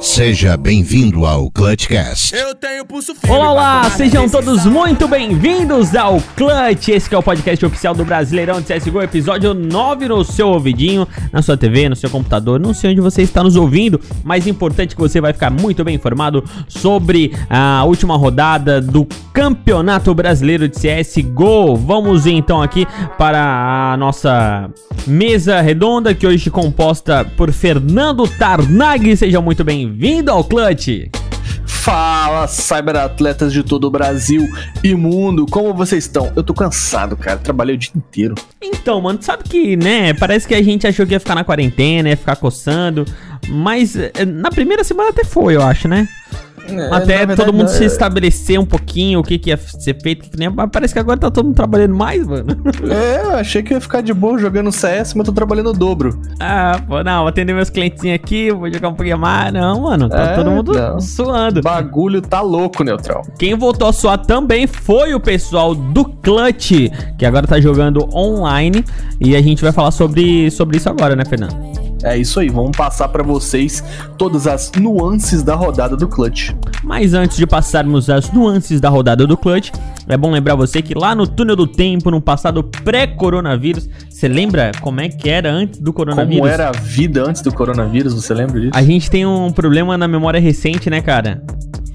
Seja bem-vindo ao Clutchcast. Eu tenho pulso firme. Olá, olá, sejam todos muito bem-vindos ao Clutch, esse que é o podcast oficial do Brasileirão de CSGO, episódio 9 no seu ouvidinho, na sua TV, no seu computador, não sei onde você está nos ouvindo, mas importante que você vai ficar muito bem informado sobre a última rodada do Campeonato Brasileiro de CSGO. Vamos então aqui para a nossa mesa redonda, que hoje é composta por Fernando Tarnag, seja muito bem-vindo ao Clutch. Fala, cyberatletas de todo o Brasil e mundo, como vocês estão? Eu tô cansado, cara, trabalhei o dia inteiro. Então, mano, sabe que, né, parece que a gente achou que ia ficar na quarentena, ia ficar coçando, mas eh, na primeira semana até foi, eu acho, né? Até na verdade, todo mundo não, se é- estabelecer um pouquinho o que, que ia ser feito, que que nem... mas parece que agora tá todo mundo trabalhando mais, mano. É, eu achei que ia ficar de boa jogando CS, mas tô trabalhando o dobro. ah, pô, não, vou atender meus clientezinhos aqui, vou jogar um pouquinho mais. Não, mano, tá É, todo mundo não. suando. O bagulho tá louco, Neutral. Quem voltou a suar também foi o pessoal do Clutch, que agora tá jogando online, e a gente vai falar sobre, sobre isso agora, né, Fernando? É isso aí, vamos passar pra vocês todas as nuances da rodada do Clutch. Mas antes de passarmos as nuances da rodada do Clutch, é bom lembrar você que lá no túnel do tempo, no passado pré-coronavírus, você lembra como é que era antes do coronavírus? Como era a vida antes do coronavírus, você lembra disso? A gente tem um problema na memória recente, né, cara?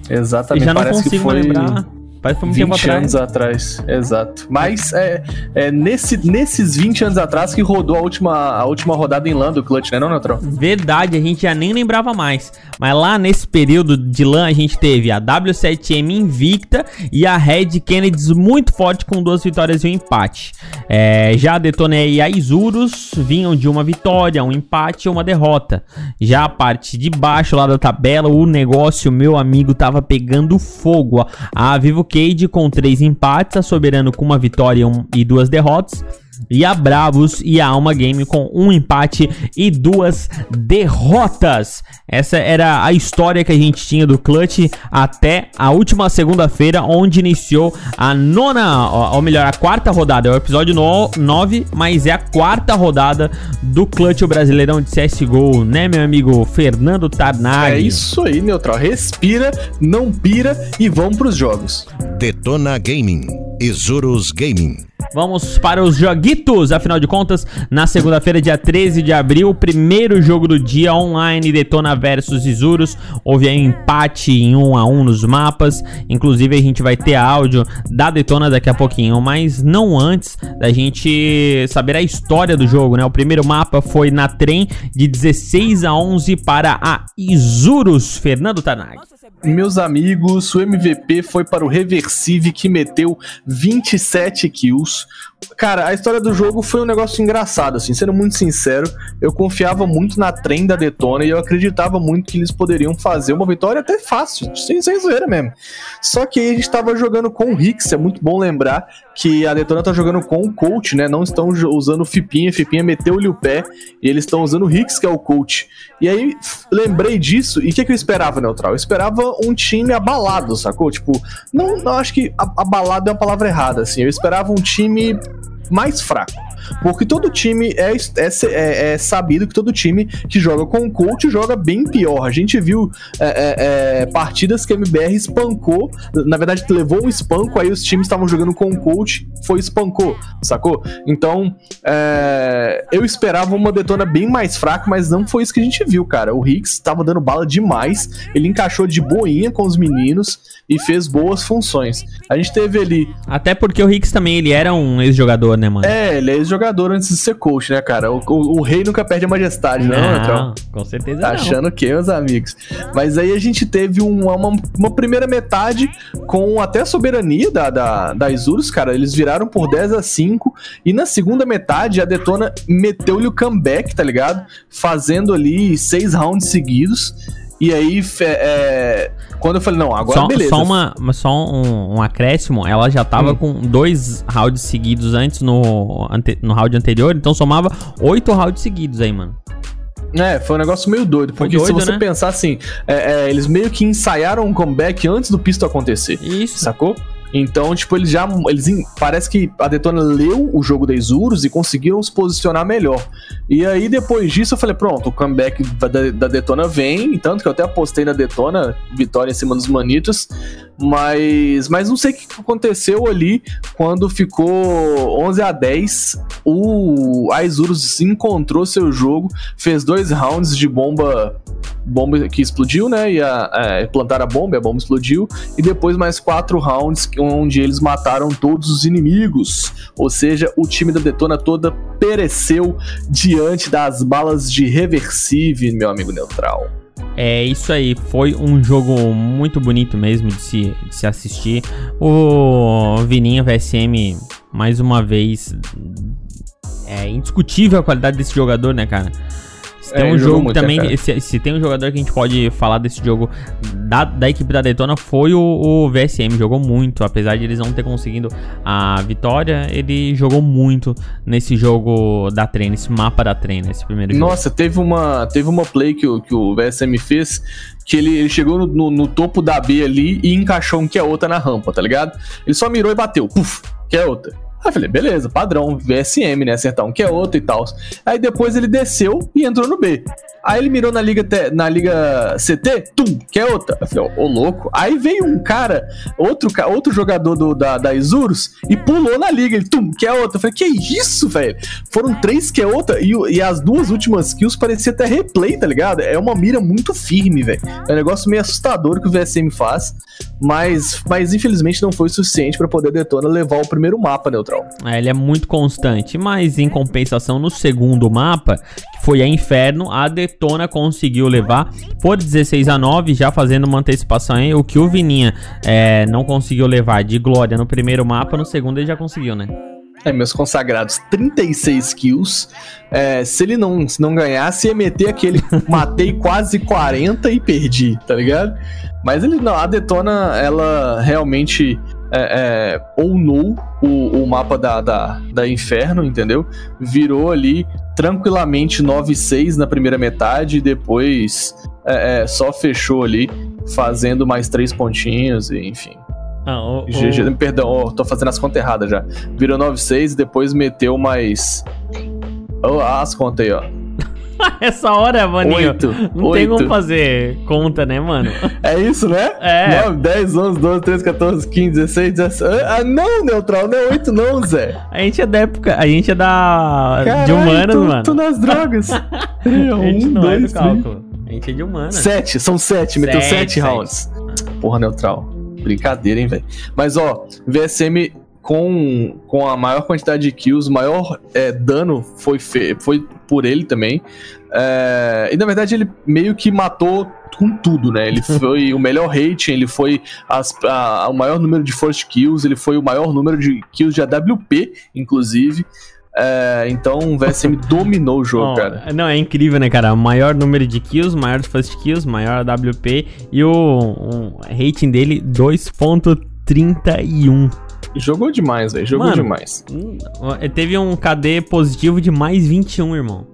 Eu Exatamente, já não parece que consigo foi lembrar. Parece que foi tempo 20 atrás. anos atrás, exato. Mas é, é nesse, nesses 20 anos atrás que rodou a última, a última rodada em LAN do Clutch, né não, Neutral? Verdade, a gente já nem lembrava mais. Mas lá nesse período de LAN a gente teve a W7M invicta e a Red Kennedy muito forte com duas vitórias e um empate. É, já a e a Isurus vinham de uma vitória, um empate e uma derrota. Já a parte de baixo lá da tabela, o negócio, meu amigo, tava pegando fogo. A Vivo Cade com três empates, a Soberano com uma vitória e e duas derrotas. E a Bravos e a Alma Game com um empate e duas derrotas. Essa era a história que a gente tinha do Clutch até a última segunda-feira, onde iniciou a nona, ou melhor, a quarta rodada. É o episódio 9, mas é a quarta rodada do Clutch o Brasileirão de CSGO, né, meu amigo Fernando Tarnag? É isso aí, Neutral. Respira, não pira e vamos pros jogos. Detona Gaming. Isurus Gaming. Vamos para os joguitos, afinal de contas, na segunda-feira, dia 13 de abril, primeiro jogo do dia online, Detona versus Isurus. Houve aí um empate em 1 a 1 nos mapas. Inclusive, a gente vai ter áudio da Detona daqui a pouquinho, mas não antes da gente saber a história do jogo, né? O primeiro mapa foi na trem de 16 a 11 para a Isurus. Fernando Tanag. Meus amigos, o MVP foi para o Reversive que meteu 27 kills. Cara, a história do jogo foi um negócio engraçado, assim, sendo muito sincero, eu confiava muito na trem da Detona e eu acreditava muito que eles poderiam fazer uma vitória até fácil, sem, sem zoeira mesmo. Só que aí a gente tava jogando com o Rix, é muito bom lembrar que a Detona tá jogando com o coach, né? Não estão usando o Fipinha, Fipinha meteu-lhe o pé e eles estão usando o Rix, que é o coach. E aí lembrei disso e o que, que eu esperava, Neutral? Eu esperava um time abalado, sacou? Tipo, não, não acho que abalado é uma palavra errada, assim. Eu esperava um time you mais fraco. Porque todo time é, é, é- é sabido que todo time que joga com o coach joga bem pior. A gente viu é, é, é, partidas que a MBR espancou, na verdade levou um espanco, aí os times estavam jogando com o coach, foi espancou, sacou? Então, eu esperava uma detona bem mais fraca, mas não foi isso que a gente viu, cara. O Hicks tava dando bala demais, ele encaixou de boinha com os meninos e fez boas funções. A gente teve ali Até porque o Hicks também, ele era um ex-jogador, né, mano? é, ele é ex-jogador antes de ser coach, né, cara? O, o- o rei nunca perde a majestade, não, não, Neutral? com certeza Tá não. achando que, meus amigos? Mas aí a gente teve uma, uma, uma primeira metade com até a soberania da, da, da Isurus, cara. Eles viraram por 10 a 5. E na segunda metade, a Detona meteu-lhe o comeback, tá ligado? Fazendo ali seis rounds seguidos. E aí, é, quando eu falei, não, agora só, beleza. só, uma, só um, um acréscimo, ela já tava Hum. com dois rounds seguidos antes no, ante- no round anterior, então somava oito rounds seguidos aí, mano. É, foi um negócio meio doido. Porque se doido, você né? pensar assim, é, é, eles meio que ensaiaram um comeback antes do pisto acontecer. Isso. Sacou? Então, tipo, eles já. Eles, parece que a Detona leu o jogo da Isurus e conseguiram se posicionar melhor. E aí, depois disso, eu falei: pronto, o comeback da, da Detona vem. Tanto que eu até apostei na Detona, vitória em cima dos Manitos. Mas, mas não sei o que aconteceu ali quando ficou 11 a 10. O a Isurus encontrou seu jogo, fez dois rounds de bomba bomba que explodiu, né? E a, é, plantaram a bomba, a bomba explodiu. E depois mais quatro rounds onde eles mataram todos os inimigos. Ou seja, o time da Detona toda pereceu diante das balas de Reversive, meu amigo Neutral. É isso aí, foi um jogo muito bonito mesmo de se, de se assistir. O Vininha VSM, mais uma vez, é indiscutível a qualidade desse jogador, né, cara? Se tem É, um jogo também, cara? se, se tem um jogador que a gente pode falar desse jogo da, da equipe da Detona foi o, o VSM, jogou muito, apesar de eles não ter conseguido a vitória, ele jogou muito nesse jogo da treina, esse mapa da treina, esse primeiro jogo. Nossa, teve uma, teve uma play que, o- que o VSM fez que ele, ele chegou no, no- no topo da B ali e encaixou um que é outra na rampa, tá ligado? Ele só mirou e bateu, puf, que é outra. Aí eu falei, beleza, padrão, VSM, né? Acertar um que é outro e tal. Aí depois ele desceu e entrou no B. Aí ele mirou na liga, T- na liga CT, tum, que é outra. Eu falei, ô, ô, louco. Aí veio um cara, outro, outro jogador do, da, da Isurus, e pulou na liga, ele, tum, que é outra. Eu falei, que isso, velho? Foram três que é outra, e, e as duas últimas kills parecia até replay, tá ligado? É uma mira muito firme, velho. É um negócio meio assustador que o VSM faz, mas, mas infelizmente não foi o suficiente pra poder Detona levar o primeiro mapa neutral. É, ele é muito constante, mas em compensação no segundo mapa, que foi a Inferno, a Detona conseguiu levar por 16 a 9, já fazendo uma antecipação aí, o que o Vininha é, não conseguiu levar de glória no primeiro mapa, no segundo ele já conseguiu, né? É, meus consagrados, 36 kills. É, se ele não, se não ganhasse, ia meter aquele matei quase 40 e perdi, tá ligado? Mas ele não, a Detona, ela realmente é, é, ownou o, o mapa da, da, da Inferno, entendeu? Virou ali tranquilamente 9-6 na primeira metade e depois é, é, só fechou ali, fazendo mais três pontinhos, e enfim. Ah, o- o- GG, perdão, ó, tô fazendo as contas erradas já. Virou 9,6 e depois meteu mais. Ó, as contas aí, ó. Essa hora, maninho, Oito. não tem como Oito. fazer conta, né, mano? É isso, né? É. 9, 10, 11, 12, 13, 14, 15, 16, 17. Ah, não, neutral, não é 8, não, Zé. A gente é da época, a gente é da de Caralho, humanas, tô, mano. tô nas drogas. a gente um, não é do dois, três. cálculo. A gente é de humanas. 7, são 7, meteu Sete, 7 sete. rounds. Porra, neutral. Brincadeira, hein, velho. Mas, ó, VSM com, com a maior quantidade de kills, o maior é, dano foi, fe- foi por ele também. É, e na verdade ele meio que matou com tudo, né? Ele foi o melhor rating, ele foi as- a- o maior número de first kills, ele foi o maior número de kills de AWP, inclusive. É, então o VSM dominou o jogo, Ó, cara. Não, é incrível, né, cara? Maior número de kills, maior first kills, maior WP e o, o rating dele 2.31. Jogou demais, velho. Jogou Mano, demais. Hum, Teve um KD positivo de mais 21, irmão.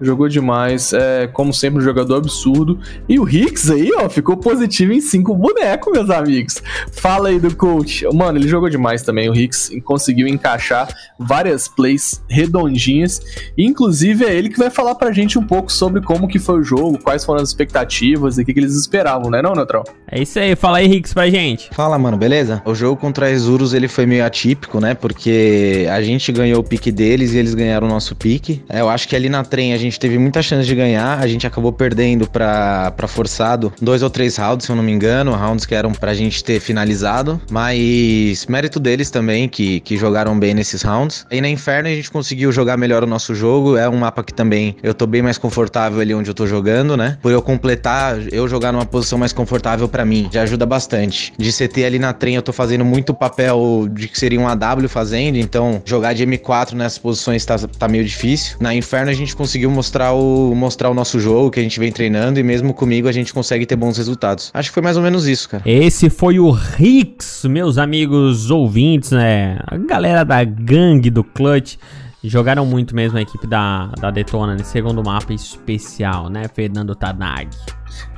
Jogou demais, é, como sempre, um jogador absurdo. E o Hicks aí, ó, ficou positivo em cinco bonecos, meus amigos. Fala aí do coach. Mano, ele jogou demais também. O Hicks conseguiu encaixar várias plays redondinhas. Inclusive, é ele que vai falar pra gente um pouco sobre como que foi o jogo, quais foram as expectativas e o que, que eles esperavam, né, não, Neutral? É isso aí, fala aí, Rix, pra gente. Fala, mano, beleza? O jogo contra a Exurus ele foi meio atípico, né? Porque a gente ganhou o pique deles e eles ganharam o nosso pique. É, eu acho que ali na trem a gente teve muita chance de ganhar, a gente acabou perdendo pra forçado dois ou três rounds, se eu não me engano, rounds que eram pra gente ter finalizado. Mas mérito deles também, que, que jogaram bem nesses rounds. E na Inferno a gente conseguiu jogar melhor o nosso jogo. É um mapa que também eu tô bem mais confortável ali onde eu tô jogando, né? Por eu completar, eu jogar numa posição mais confortável para mim, já ajuda bastante. De CT ali na trem, eu tô fazendo muito papel de que seria um AW fazendo, então jogar de M4 nessas posições tá, tá meio difícil. Na Inferno a gente conseguiu mostrar o, mostrar o nosso jogo que a gente vem treinando e mesmo comigo a gente consegue ter bons resultados. Acho que foi mais ou menos isso, cara. Esse foi o Rix, meus amigos ouvintes, né? A galera da gangue do Clutch. Jogaram muito mesmo a equipe da, da Detona nesse segundo mapa especial, né? Fernando Tanag.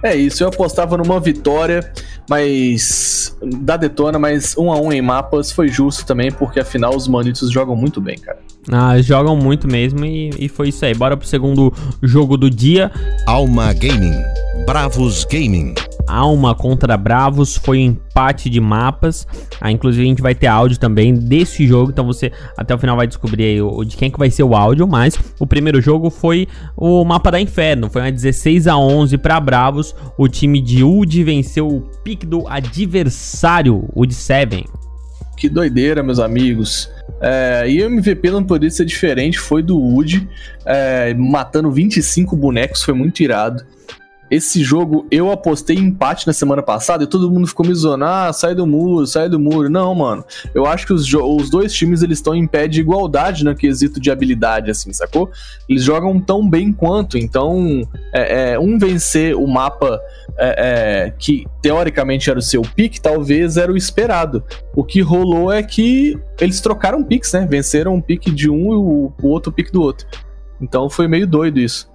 É isso, eu apostava numa vitória, mas da Detona, mas um a um em mapas foi justo também, porque afinal os manitos jogam muito bem, cara. Ah, jogam muito mesmo e, e foi isso aí. Bora pro segundo jogo do dia. Alma Gaming, Bravos Gaming. Alma contra Bravos foi empate de mapas. Ah, inclusive a gente vai ter áudio também desse jogo, então você até o final vai descobrir aí o, de quem que vai ser o áudio, mas o primeiro jogo foi o mapa da Inferno, foi uma 16 a 11 para Bravos. O time de UD venceu o pique do adversário, UD 7. Que doideira, meus amigos. É, e o MVP não poderia ser diferente, foi do Wood, é, matando 25 bonecos, foi muito irado. Esse jogo eu apostei empate na semana passada e todo mundo ficou me zoando. Ah, sai do muro, sai do muro. Não, mano. Eu acho que os, os dois times eles estão em pé de igualdade no quesito de habilidade, assim, sacou? Eles jogam tão bem quanto. Então, é, é, um vencer o mapa é, é que teoricamente era o seu pique, talvez era o esperado. O que rolou é que eles trocaram piques, né? Venceram um pique de um e o, o outro pique do outro. Então foi meio doido isso.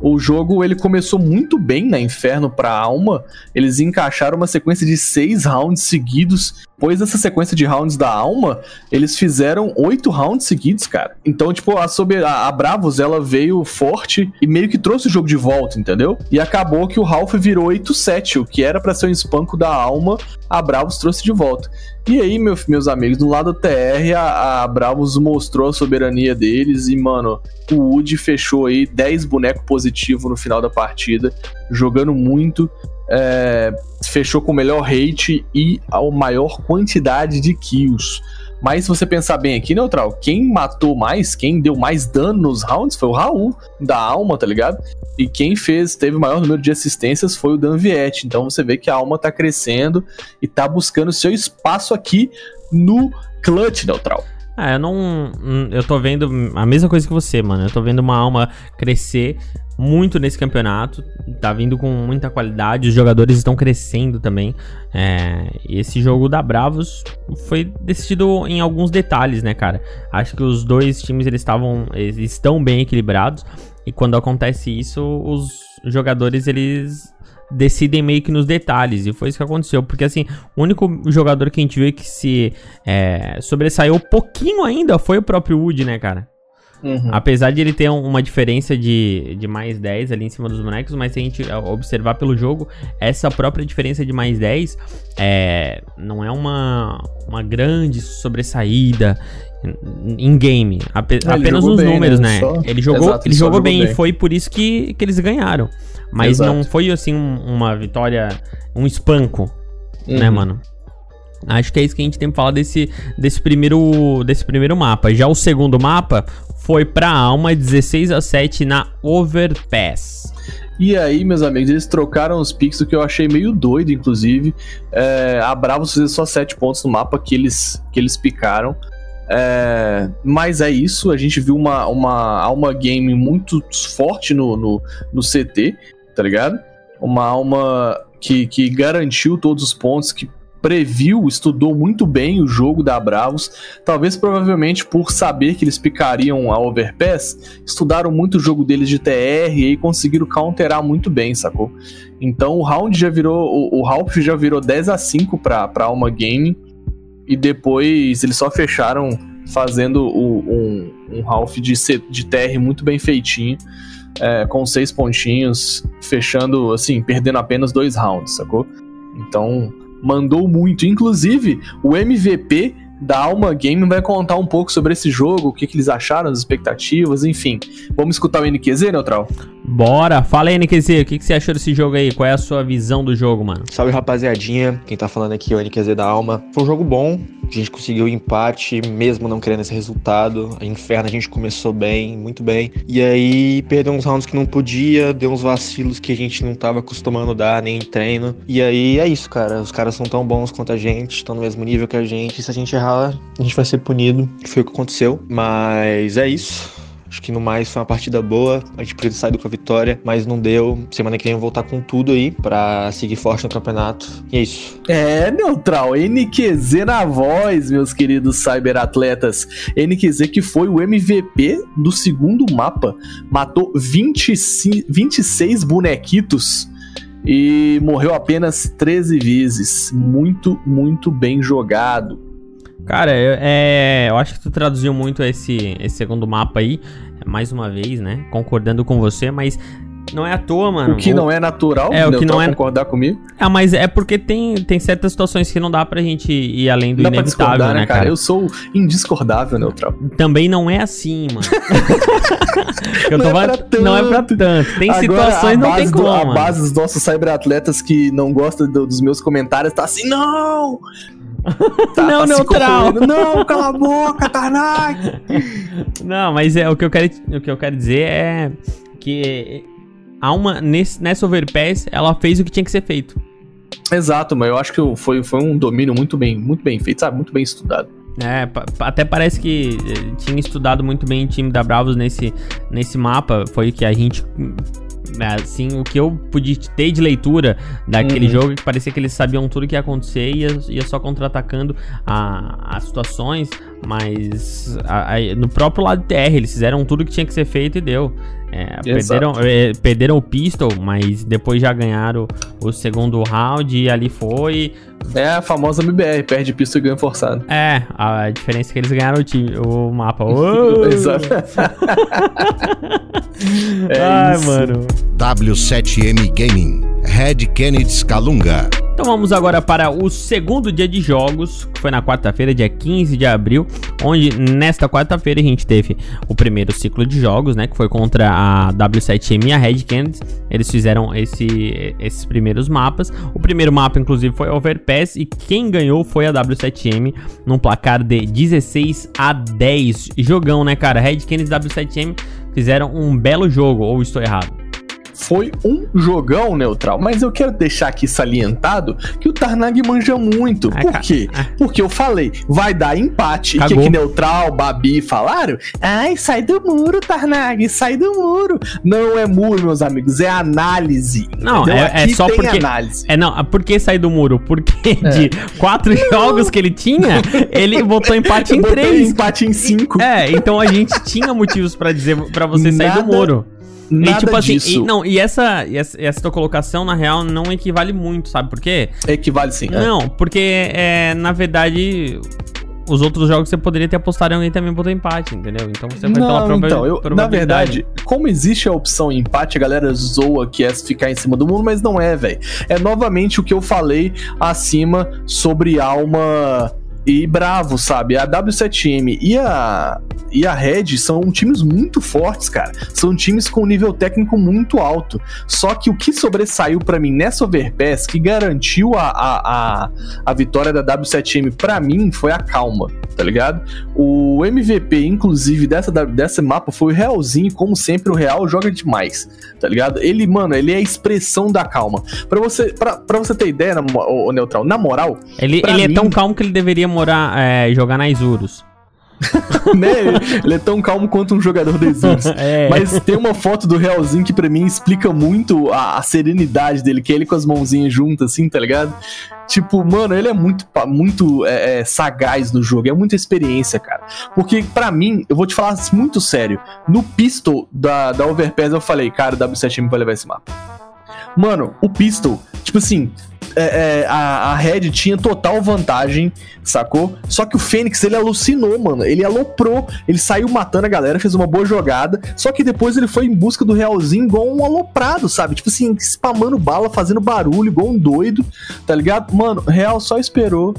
O jogo ele começou muito bem na Inferno para Alma. Eles encaixaram uma sequência de seis rounds seguidos. Depois dessa sequência de rounds da Alma, eles fizeram oito rounds seguidos, cara. Então, tipo, a, sobre, a, a Bravos ela veio forte e meio que trouxe o jogo de volta, entendeu? E acabou que o Ralph virou 8-7, o que era para ser um espanco da Alma, a Bravos trouxe de volta. E aí, meu, meus amigos, do lado TR, a, a Bravos mostrou a soberania deles e, mano, o Wood fechou aí 10 bonecos positivos no final da partida, jogando muito. É, fechou com o melhor rate e a maior quantidade de kills. Mas se você pensar bem aqui, Neutral, quem matou mais, quem deu mais dano nos rounds foi o Raul, da Alma, tá ligado? E quem fez, teve o maior número de assistências foi o Dan Viette. Então você vê que a Alma tá crescendo e tá buscando seu espaço aqui no Clutch, Neutral. Ah, eu não. Eu tô vendo a mesma coisa que você, mano. Eu tô vendo uma alma crescer muito nesse campeonato. Tá vindo com muita qualidade. Os jogadores estão crescendo também. É, esse jogo da Bravos foi decidido em alguns detalhes, né, cara? Acho que os dois times eles estavam. Eles estão bem equilibrados. E quando acontece isso, os jogadores eles decidem meio que nos detalhes. E foi isso que aconteceu. Porque, assim, o único jogador que a gente viu que se é, sobressaiu um pouquinho ainda foi o próprio Wood, né, cara? Uhum. Apesar de ele ter uma diferença de, de mais 10 ali em cima dos bonecos, mas se a gente observar pelo jogo, essa própria diferença de mais 10 é, não é uma, uma grande sobressaída em game. Ape, apenas nos bem, números, né? né? Ele jogou, Exato, ele jogou bem, bem, e foi por isso que, que eles ganharam. Mas Exato. não foi assim uma vitória, um espanco, né, uhum. né, mano? Acho que é isso que a gente tem pra falar desse, desse, primeiro, desse primeiro mapa. Já o segundo mapa foi pra Alma 16 a 7 na Overpass. E aí, meus amigos, eles trocaram os picks, o que eu achei meio doido, inclusive. É, a Bravos fez só 7 pontos no mapa que eles, que eles picaram. É, mas é isso, a gente viu uma, uma alma game muito forte no, no, no CT tá ligado? Uma alma que, que garantiu todos os pontos, que previu, estudou muito bem o jogo da Bravos, talvez provavelmente por saber que eles picariam a Overpass, estudaram muito o jogo deles de TR e conseguiram counterar muito bem, sacou? Então o round já virou, o, o Halp já virou 10 a 5 pra, pra Alma Game e depois eles só fecharam fazendo o, um, um half de, de TR muito bem feitinho é, com seis pontinhos, fechando, assim, perdendo apenas dois rounds, sacou? Então, mandou muito. Inclusive, o MVP da Alma Game vai contar um pouco sobre esse jogo, o que, que eles acharam, as expectativas, enfim. Vamos escutar o NQZ, Neutral? Bora! Fala aí, NQZ, o que, que você achou desse jogo aí? Qual é a sua visão do jogo, mano? Salve, rapaziadinha. Quem tá falando aqui é o NQZ da Alma. Foi um jogo bom, A gente conseguiu empate, mesmo não querendo esse resultado. A Inferno a gente começou bem, muito bem. E aí perdeu uns rounds que não podia, deu uns vacilos que a gente não tava acostumando dar, nem em treino. E aí é isso, cara. Os caras são tão bons quanto a gente, estão no mesmo nível que a gente. E se a gente errar, a gente vai ser punido. Foi o que aconteceu. Mas é isso. Acho que no mais foi uma partida boa. A gente podia saído com a vitória, mas não deu. Semana que vem voltar com tudo aí pra seguir forte no campeonato. E é isso. É, neutral. NQZ na voz, meus queridos cyberatletas. NQZ que foi o MVP do segundo mapa. Matou 25, 26 bonequitos e morreu apenas 13 vezes. Muito, muito bem jogado. Cara, eu, é, eu acho que tu traduziu muito esse, esse segundo mapa aí, mais uma vez, né? Concordando com você, mas não é à toa, mano. O que não é natural, é, o que não é concordar comigo. É, mas é porque tem, tem certas situações que não dá pra gente ir além do dá inevitável, né, cara? Eu sou indiscordável, neutral. Também não é assim, mano. eu não, tô é tanto. não é pra tanto. Tem Agora, situações não tem como. Do, a base dos nossos cyberatletas que não gostam do, dos meus comentários tá assim, não! Tá, não, tá neutral. Não, cala a boca, Tarnak. Não, mas é, o, que eu quero, o que eu quero dizer é que há uma, nesse, nessa Overpass, ela fez o que tinha que ser feito. Exato, mas eu acho que foi, foi um domínio muito bem, muito bem feito, sabe? Muito bem estudado. É, até parece que eh, tinha estudado muito bem o time da Bravos nesse, nesse mapa. Foi que a gente assim, o que eu pude ter de leitura daquele uhum. jogo, que parecia que eles sabiam tudo que ia acontecer e ia, ia só contra-atacando as situações, mas a, a, no próprio lado TR, eles fizeram tudo que tinha que ser feito e deu. É, perderam, é, perderam o pistol, mas depois já ganharam o segundo round e ali foi. É a famosa MBR, perde pistol e ganha forçado. É, a diferença é que eles ganharam o, time, o mapa. Exato. é Ai, isso. mano. W7M Gaming, Red Kennedy Scalunga. Então vamos agora para o segundo dia de jogos, que foi na quarta-feira, dia 15 de abril, onde nesta quarta-feira a gente teve o primeiro ciclo de jogos, né, que foi contra a W7M e a Red Kennedy. Eles fizeram esse, esses primeiros mapas. O primeiro mapa, inclusive, foi Overpass e quem ganhou foi a W7M num placar de 16 a 10. Jogão, né, cara? Red Kennedy e W7M fizeram um belo jogo, ou estou errado? Foi um jogão neutral. Mas eu quero deixar aqui salientado que o Tarnag manja muito. Ah, Por quê? Ah. Porque eu falei, vai dar empate. Cagou. Que, que neutral, Babi falaram? Ai, sai do muro, Tarnag, sai do muro. Não é muro, meus amigos, é análise. Não, é, é, só porque. Análise. É, não, por que sair do muro? Porque é. de quatro jogos que ele tinha, ele botou empate em três. empate em cinco. É, então a gente tinha motivos para dizer para você sair do muro. Nada e, tipo assim, disso. E, não, e essa, e essa, essa tua colocação, na real, não equivale muito, sabe por quê? Equivale sim. É. Não, é. porque, é, na verdade, os outros jogos você poderia ter apostado em alguém também botou empate, entendeu? Então você vai não, pela então, eu, Na verdade, como existe a opção empate, a galera zoa que é ficar em cima do mundo, mas não é, velho. É novamente o que eu falei acima sobre alma e bravo, sabe? A W7M e a, e a Red são times muito fortes, cara. São times com nível técnico muito alto. Só que o que sobressaiu para mim nessa Overpass, que garantiu a, a, a, a vitória da W7M para mim, foi a calma, tá ligado? O MVP, inclusive, dessa, dessa mapa foi o Realzinho, como sempre, o Real joga demais, tá ligado? Ele, mano, ele é a expressão da calma. Para você, pra, pra você ter ideia, o, Neutral, na moral. Ele, ele é mim, é tão calmo que ele deveria morar, é, jogar na Isurus. né? Ele é tão calmo quanto um jogador de Isurus. é. Mas tem uma foto do Realzinho que para mim explica muito a, a, serenidade dele, que é ele com as mãozinhas juntas, assim, tá ligado? Tipo, mano, ele é muito, muito é, é, sagaz no jogo, é muita experiência, cara. Porque, para mim, eu vou te falar muito sério, no pistol da, da Overpass eu falei, cara, o W7M vai levar esse mapa. Mano, o pistol, tipo assim, é, é, a, a Red tinha total vantagem, sacou? Só que o Fênix, ele alucinou, mano. Ele aloprou, ele saiu matando a galera, fez uma boa jogada. Só que depois ele foi em busca do Realzinho igual um aloprado, sabe? Tipo assim, spamando bala, fazendo barulho, igual um doido, tá ligado? Mano, Real só esperou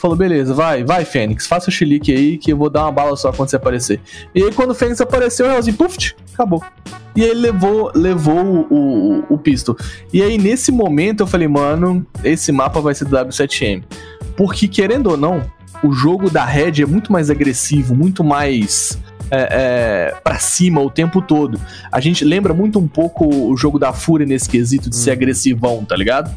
falou: beleza, vai, vai, Fênix, faça o chilique aí que eu vou dar uma bala só quando você aparecer. E aí, quando o Fênix apareceu, o Realzinho, puf, acabou. E aí levou, levou o, o, o pistol. E aí, nesse momento, eu falei, mano, esse mapa vai ser do W7M. Porque, querendo ou não, o jogo da Red é muito mais agressivo, muito mais é, é, para cima o tempo todo. A gente lembra muito um pouco o jogo da Fúria nesse quesito de ser agressivão, tá ligado?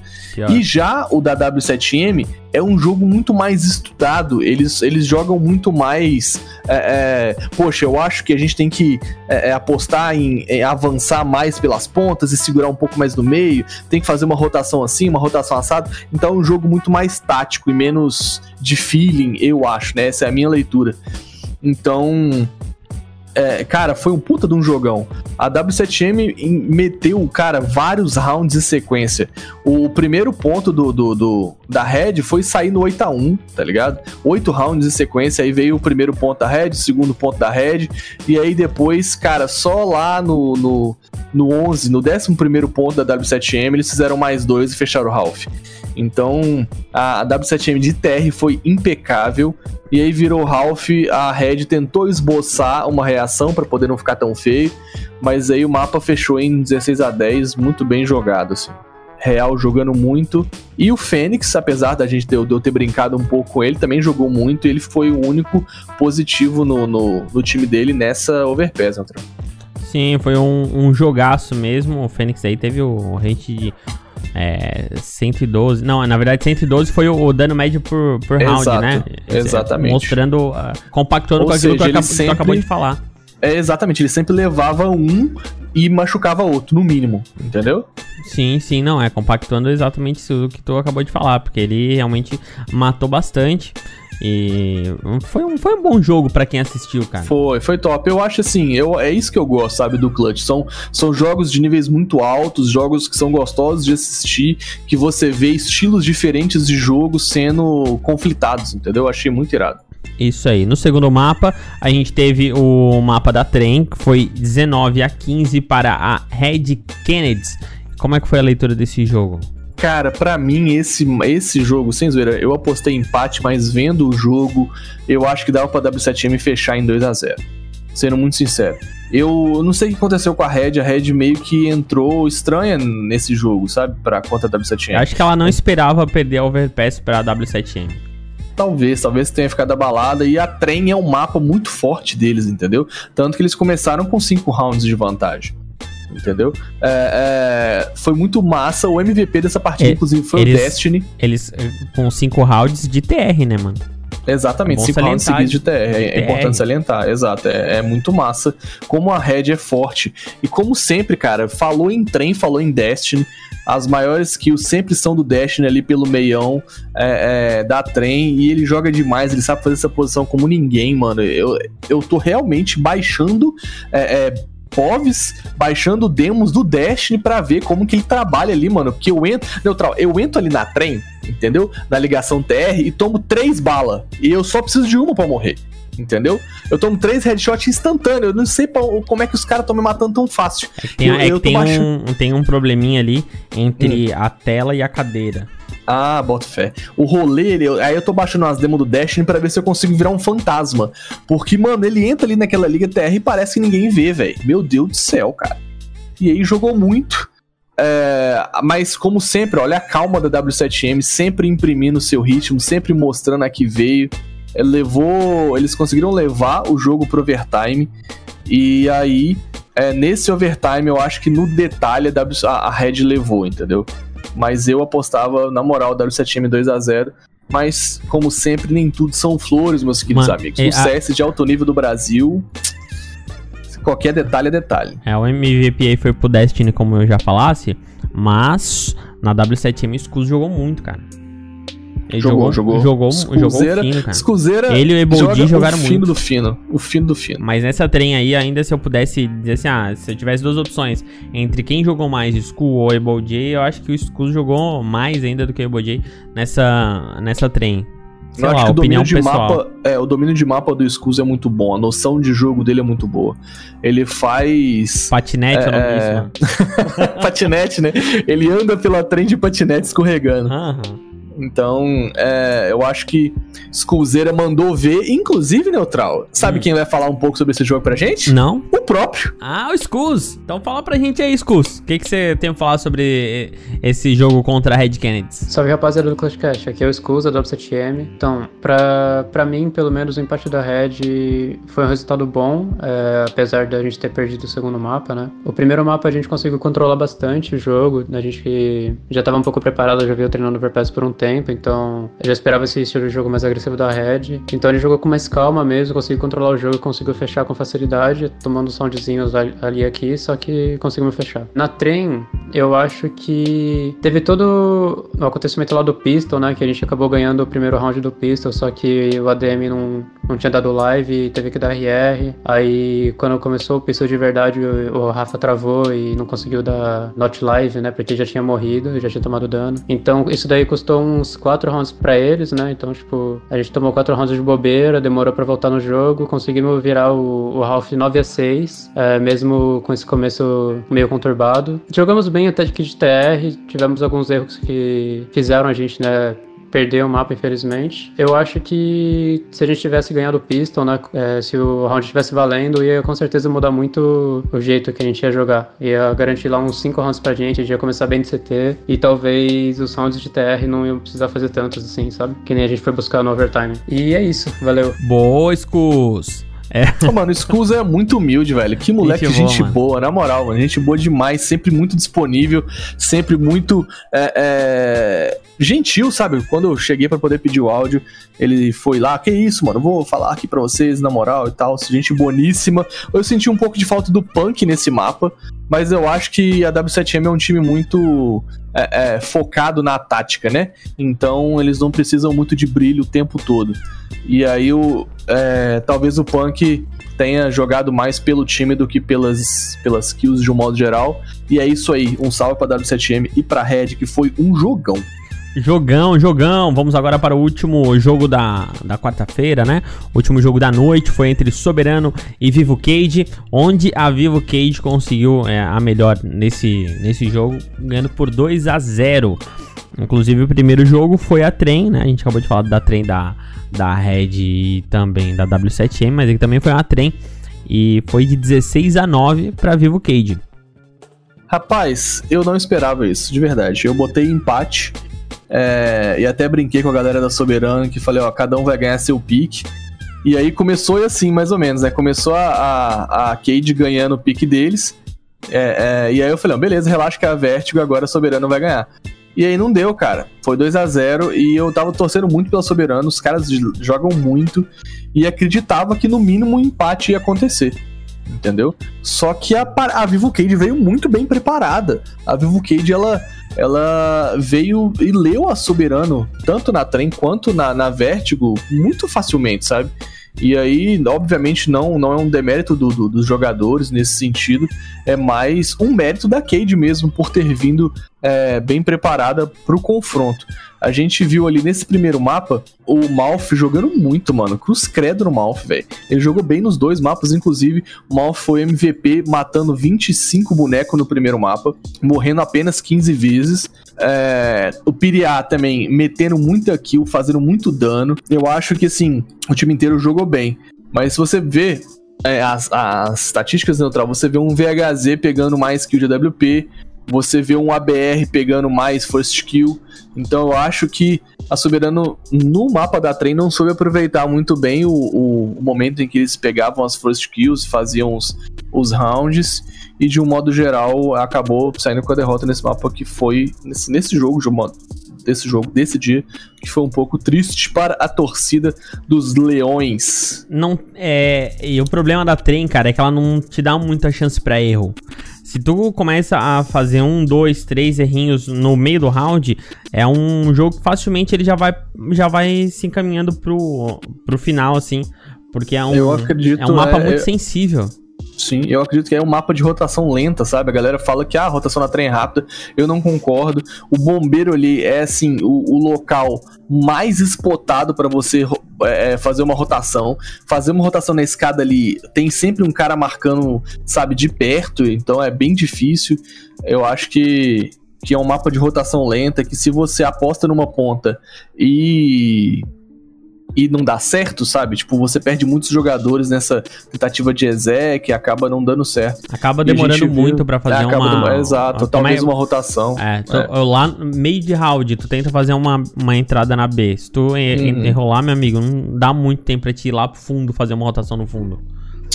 E já o da W7M é um jogo muito mais estudado. Eles, eles jogam muito mais. é, é, poxa, eu acho que a gente tem que é, é, apostar em, em avançar mais pelas pontas e segurar um pouco mais no meio. Tem que fazer uma rotação assim, uma rotação assada. Então é um jogo muito mais tático e menos de feeling, eu acho, né? Essa é a minha leitura. Então, é, cara, foi um puta de um jogão. A W7M em- meteu, cara, vários rounds em sequência. O primeiro ponto do, do, do- da Red foi sair no 8x1, tá ligado? Oito rounds em sequência, aí veio o primeiro ponto da Red, o segundo ponto da Red, e aí depois, cara, só lá no, no, no 11, no 11 primeiro ponto da W7M, eles fizeram mais dois e fecharam o Ralph. Então, a a W7M de TR foi impecável. E aí virou Ralph, a Red tentou esboçar uma reação pra poder não ficar tão feio, mas aí o mapa fechou em 16 a 10, muito bem jogado, assim. Real jogando muito. E o Fênix, apesar da gente ter, de eu ter brincado um pouco com ele, também jogou muito. E ele foi o único positivo no, no, no time dele nessa Overpass. Sim, foi um, um jogaço mesmo. O Fênix aí teve o rate de é, 112. Não, na verdade 112 foi o, o dano médio por, por round, Exato, né? exatamente. Mostrando, ah, compactuando Ou com aquilo que, seja, tu ele acab- que tu sempre- acabou de falar. É, exatamente, ele sempre levava um e machucava outro, no mínimo, entendeu? Sim, sim, não, é compactuando exatamente isso que tu acabou de falar, porque ele realmente matou bastante. E foi um, foi um bom jogo pra quem assistiu, cara. Foi, foi top. Eu acho assim, eu, é isso que eu gosto, sabe, do Clutch. São, são jogos de níveis muito altos, jogos que são gostosos de assistir, que você vê estilos diferentes de jogo sendo conflitados, entendeu? Eu achei muito irado. Isso aí. No segundo mapa, a gente teve o mapa da trem, que foi 19 a 15 para a Red Kennedy. Como é que foi a leitura desse jogo? Cara, pra mim, esse, esse jogo, sem zoeira, eu apostei empate, mas vendo o jogo, eu acho que dava pra W7M fechar em 2 a 0 Sendo muito sincero. Eu não sei o que aconteceu com a Red, a Red meio que entrou estranha nesse jogo, sabe? Pra conta da W7M. Eu acho que ela não esperava perder a Overpass pra W7M. Talvez, talvez tenha ficado abalada. E a trem é um mapa muito forte deles, entendeu? Tanto que eles começaram com 5 rounds de vantagem. Entendeu? É, é, foi muito massa. O MVP dessa partida, É, inclusive, foi eles- o Destiny. Eles eh, com 5 rounds de TR, né, mano? Exatamente, É 5 rounds seguidos de TR. É, é TR. importante salientar, exato. É, é muito massa. Como a Red é forte. E como sempre, cara, falou em trem, falou em Destiny. As maiores kills sempre são do Destiny ali pelo meião é, é, da trem. E ele joga demais, ele sabe fazer essa posição como ninguém, mano. Eu, eu tô realmente baixando. POVs, baixando demos do Destiny pra ver como que ele trabalha ali, mano. Porque eu entro. Neutral, eu entro ali na trem, entendeu? Na ligação TR e tomo três balas. E eu só preciso de uma pra morrer. Entendeu? Eu tomo três headshots instantâneos. Eu não sei pra- como é que os caras estão me matando tão fácil. É que tem, Eu- é eu tem baixando- um, tem um probleminha ali entre a tela e a cadeira. Ah, boto fé. O rolê, ele, aí eu tô baixando as demos do Destiny pra ver se eu consigo virar um fantasma. Porque, mano, ele entra ali naquela liga TR e parece que ninguém vê, velho. Meu Deus do céu, cara. E aí jogou muito. É, mas, como sempre, olha a calma da W7M, sempre imprimindo o seu ritmo, sempre mostrando a que veio. É, levou. Eles conseguiram levar o jogo pro overtime. E aí, é, nesse overtime, eu acho que no detalhe a, W, a Red levou, entendeu? Mas eu apostava, na moral, W7M 2x0. Mas, como sempre, nem tudo são flores, meus queridos Mano, amigos. é, O a- CS de alto nível do Brasil. Qualquer detalhe é detalhe. É, o MVP aí foi pro Destiny, como eu já falasse, mas na W7M o Scuz jogou muito, cara. Ele Jogou, jogou, jogou. jogou, jogou fino, cara. Scuzeira Ele e o Eboldi joga jogaram o fino muito. do fino. O fino do fino. Mas nessa trem aí, ainda se eu pudesse dizer assim, ah, se eu tivesse duas opções entre quem jogou mais, Skull ou J, eu acho que o Skull jogou mais ainda do que o J nessa, nessa trem. Sei Eu lá, acho que o domínio de pessoal. mapa, é, o domínio de mapa do Scuz é muito bom, a noção de jogo dele é muito boa. Ele faz Patinete é o nome É. patinete, né? Ele anda pela trem de patinete escorregando. Aham. Então, é, eu acho que Skullzeira mandou ver, inclusive, Neutral. Sabe Hum. quem vai falar um pouco sobre esse jogo pra gente? Não? O próprio. Ah, o Skus. Então fala pra gente aí, Skus. O que, que você tem a falar sobre esse jogo contra a Red Kennedy? Salve rapaziada do Clutchcast, aqui é o Scusa da W7M. Então, pra, pra mim, pelo menos o empate da Red foi um resultado bom, é, apesar da gente ter perdido o segundo mapa, né? O primeiro mapa a gente conseguiu controlar bastante o jogo, a gente já tava um pouco preparado, já veio treinando Overpass por um tempo, então eu já esperava esse estilo de jogo mais agressivo da Red. Então ele jogou com mais calma mesmo, conseguiu controlar o jogo, conseguiu fechar com facilidade, tomando soundzinhos ali e aqui, só que conseguimos fechar. Na trem, eu acho que teve todo o acontecimento lá do Pistol, né? Que a gente acabou ganhando o primeiro round do Pistol, só que o ADM não, não tinha dado live teve que dar RR. Aí quando começou o Pistol de verdade, o, o Rafa travou e não conseguiu dar not live, né? Porque já tinha morrido, já tinha tomado dano. Então isso daí custou uns 4 rounds pra eles, né? Então, tipo, a gente tomou 4 rounds de bobeira, demorou pra voltar no jogo, conseguimos virar o, o Ralph 9 a 6, é, mesmo com esse começo meio conturbado. Jogamos bem até de kit TR, tivemos alguns erros que fizeram a gente, né? Perder o mapa, infelizmente. Eu acho que se a gente tivesse ganhado o Pistol, né? é, se o round estivesse valendo, ia com certeza mudar muito o jeito que a gente ia jogar. Ia garantir lá uns 5 rounds pra gente, a gente ia começar bem de CT e talvez os rounds de TR não iam precisar fazer tantos assim, sabe? Que nem a gente foi buscar no overtime. E é isso, valeu. Boa, Skus. É. Ô, mano, o Scusa é muito humilde, velho. Que moleque Gente gente, boa, boa, na moral, mano. Gente boa demais, sempre muito disponível, sempre muito é, é, gentil, sabe? Quando eu cheguei pra poder pedir o áudio, ele foi lá, que isso, mano, vou falar aqui pra vocês, na moral e tal. Gente boníssima. Eu senti um pouco de falta do punk nesse mapa, mas eu acho que a W7M é um time muito é, é, focado na tática, né? Então eles não precisam muito de brilho o tempo todo. E aí o, é, talvez o Punk tenha jogado mais pelo time do que pelas, pelas kills de um modo geral. E é isso aí. Um salve pra W7M e pra Red, que foi um jogão. Jogão, jogão. Vamos agora para o último jogo da, da quarta-feira, né? O último jogo da noite foi entre Soberano e Vivo Cage, onde a Vivo Cage conseguiu é, a melhor nesse, nesse jogo, ganhando por 2 a 0 Inclusive, o primeiro jogo foi a trem, né? A gente acabou de falar da trem da, da Red e também da W7M, mas ele também foi uma trem. E foi de 16 a 9 para Vivo Cage. Rapaz, eu não esperava isso, de verdade. Eu botei empate é, e até brinquei com a galera da Soberano que falei, ó, cada um vai ganhar seu pique. E aí começou assim, mais ou menos, né? Começou a, a, a Cade ganhando o pique deles. É, é, e aí eu falei, ó, beleza, relaxa que a Vertigo agora a Soberano vai ganhar. E aí não deu, cara. Foi 2 a 0 e eu tava torcendo muito pela Soberano. Os caras jogam muito e acreditava que no mínimo um empate ia acontecer. Entendeu? Só que a, a Vivo Cade veio muito bem preparada. A Vivo Cade, ela, ela veio e leu a Soberano, tanto na trem quanto na, na Vertigo, muito facilmente, sabe? E aí, obviamente, não, não é um demérito do, do, dos jogadores nesse sentido, é mais um mérito da Cade mesmo, por ter vindo é, bem preparada pro confronto. A gente viu ali nesse primeiro mapa o Malf jogando muito, mano. Cruz credo no Malf, velho. Ele jogou bem nos dois mapas, inclusive o Malf foi MVP, matando 25 bonecos no primeiro mapa, morrendo apenas 15 vezes. É, o Piriá também metendo muita kill, fazendo muito dano. Eu acho que assim, o time inteiro jogou bem. Mas se você vê é, as, as estatísticas neutral, você vê um VHZ pegando mais kill de AWP, você vê um ABR pegando mais first kill. Então eu acho que a Soberano no mapa da trem não soube aproveitar muito bem o, o, momento em que eles pegavam as first kills, faziam os, os rounds e de um modo geral acabou saindo com a derrota nesse mapa que foi nesse, nesse jogo de um modo desse jogo, desse dia, que foi um pouco triste para a torcida dos Leões. Não, é, e o problema da trem, cara, é que ela não te dá muita chance para erro. Se tu começa a fazer um, dois, três errinhos no meio do round, é um jogo que facilmente ele já vai, já vai se encaminhando pro, pro final, assim. Porque é um, é um mapa é- muito é- sensível. Sim, eu acredito que é um mapa de rotação lenta, sabe? A galera fala que ah, a rotação na trem é rápida. Eu não concordo. O bombeiro ali é assim o, o local mais espotado para você ro- é, fazer uma rotação. Fazer uma rotação na escada ali tem sempre um cara marcando, sabe, de perto. Então é bem difícil. Eu acho que que é um mapa de rotação lenta que se você aposta numa ponta e e não dá certo, sabe? Tipo, você perde muitos jogadores nessa tentativa de exec, acaba não dando certo. Acaba demorando viu- muito pra fazer É, acaba uma... demorando- Exato, uma- talvez é- uma rotação. É, tu- É. lá no meio de round, tu tenta fazer uma, uma entrada na B. Se tu Uhum. enrolar, meu amigo, não dá muito tempo pra te ir lá pro fundo, fazer uma rotação no fundo.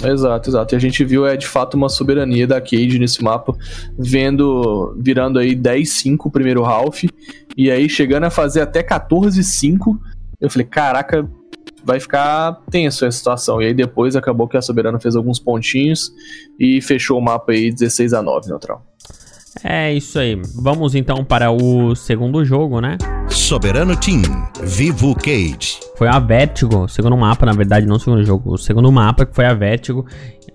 Exato, exato. E a gente viu, é de fato, uma soberania da Cade nesse mapa, vendo, virando aí 10-5 o primeiro half, e aí chegando a fazer até 14-5. Eu falei, caraca, vai ficar tenso essa situação. E aí depois acabou que a Soberana fez alguns pontinhos e fechou o mapa aí 16 a 9 neutral. É isso aí. Vamos então para o segundo jogo, né? Soberano Team, Vivo Cage. Foi a Vertigo, o segundo mapa, na verdade, não o segundo jogo, o segundo mapa que foi a Vertigo,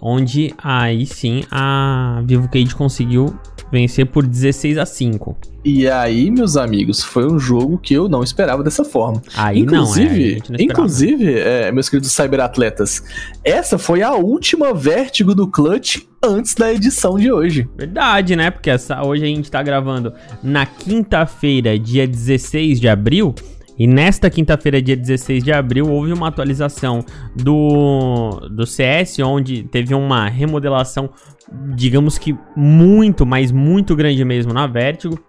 onde aí sim a Vivo Cage conseguiu vencer por 16 a 5. E aí, meus amigos, foi um jogo que eu não esperava dessa forma. Aí inclusive, não, é, a gente não inclusive é, meus queridos cyberatletas, essa foi a última vértigo do Clutch antes da edição de hoje. Verdade, né? Porque essa, hoje a gente tá gravando na quinta-feira, dia 16 de abril. E nesta quinta-feira, dia 16 de abril, houve uma atualização do, do CS, onde teve uma remodelação, digamos que muito, mas muito grande mesmo na Vertigo.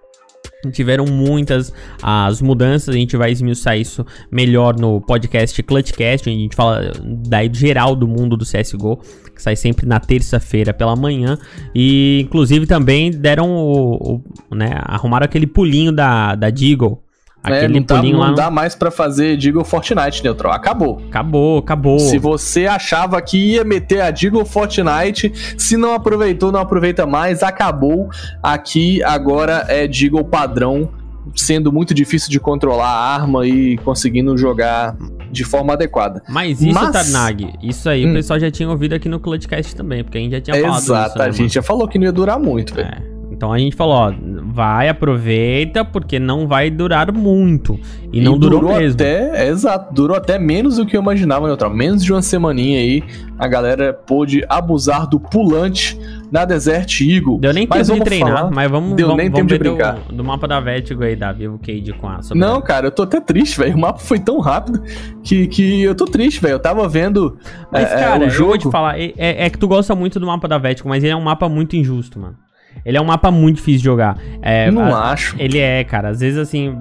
Tiveram muitas as mudanças, a gente vai esmiuçar isso melhor no podcast Clutchcast, onde a gente fala do geral do mundo do CSGO, que sai sempre na terça-feira pela manhã. E inclusive também deram o, o- né, arrumaram aquele pulinho da, da Deagle. É, Aquele não tá- pulinho não lá. no- dá mais pra fazer Deagle Fortnite neutral. Acabou. Acabou, acabou. Se você achava que ia meter a Deagle Fortnite, se não aproveitou, não aproveita mais. Acabou. Aqui agora é Deagle padrão, sendo muito difícil de controlar a arma e conseguindo jogar de forma adequada. Mas isso, Mas- Tarnag, isso aí o Hum. pessoal já tinha ouvido aqui no Clutchcast também, porque a gente já tinha falado Exato, isso, né, a gente já falou que não ia durar muito, velho. É. Então a gente falou, ó, vai, aproveita, porque não vai durar muito. E, não durou, mesmo. até, é, exato, durou até menos do que eu imaginava, Neutral. Menos de uma semaninha aí, a galera pôde abusar do pulante na Desert Eagle. Deu nem Mas tempo de treinar, falar- mas vamos, Deu vamos, nem vamos tempo de brincar. Do, do mapa da Vertigo aí, da Vivo Cade com a Não, cara, eu tô até triste, velho. O mapa foi tão rápido que, que eu tô triste, velho. Eu tava vendo Mas, é, é, cara, o eu vou jogo. te falar, é, é- é que tu gosta muito do mapa da Vertigo, mas ele é um mapa muito injusto, mano. Ele é um mapa muito difícil de jogar. É, não a- acho. Ele é, cara. Às vezes, assim,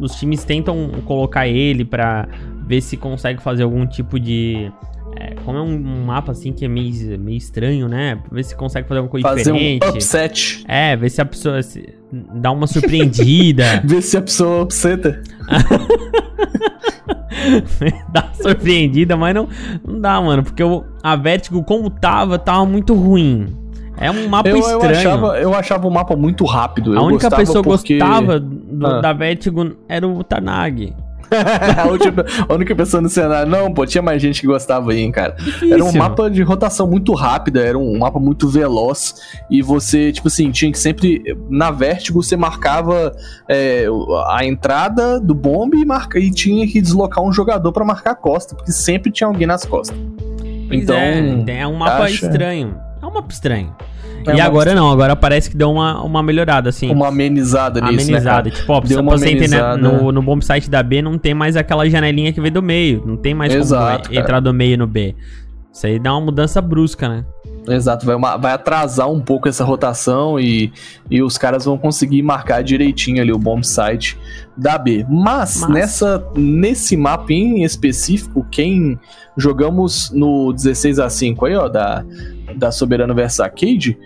os times tentam colocar ele pra ver se consegue fazer algum tipo de. é, como é um, um mapa assim que é meio, meio estranho, né? Ver se consegue fazer alguma coisa Fazer diferente. um upset. É, ver se a pessoa se- dá uma surpreendida. Ver se a pessoa upseta. dá surpreendida, mas não, não dá, mano. Porque o, a Vertigo, como tava, tava muito ruim. É um mapa Eu, eu, estranho. achava, eu achava o mapa muito rápido. Eu a única pessoa que porque... gostava do- Ah. da Vertigo era o Tarnag. a, última- a única pessoa no cenário. Não, pô, tinha mais gente que gostava aí, hein, cara. Era um Difícil. mapa de rotação muito rápida, era um mapa muito veloz. E você, tipo assim, tinha que sempre. Na Vértigo, você marcava é, a entrada do bombe e, marca, e tinha que deslocar um jogador pra marcar a costa, porque sempre tinha alguém nas costas. Pois Então, é, é um mapa acha- estranho. Mapa estranho. É e agora não, agora parece que deu uma, uma melhorada, assim. Uma amenizada nisso, amenizada. né, tipo, ó, Deu uma você entender, amenizada. no, no bomb site da B não tem mais aquela janelinha que vem do meio. Não tem mais Exato, como entrar do meio no B. Isso aí dá uma mudança brusca, né? Exato, vai, uma- vai atrasar um pouco essa rotação e, e os caras vão conseguir marcar direitinho ali o bomb site da B. Mas, Mas- nessa nesse mapa em específico, quem jogamos no 16 a 5 aí, ó, da, da Soberano vs Arcade,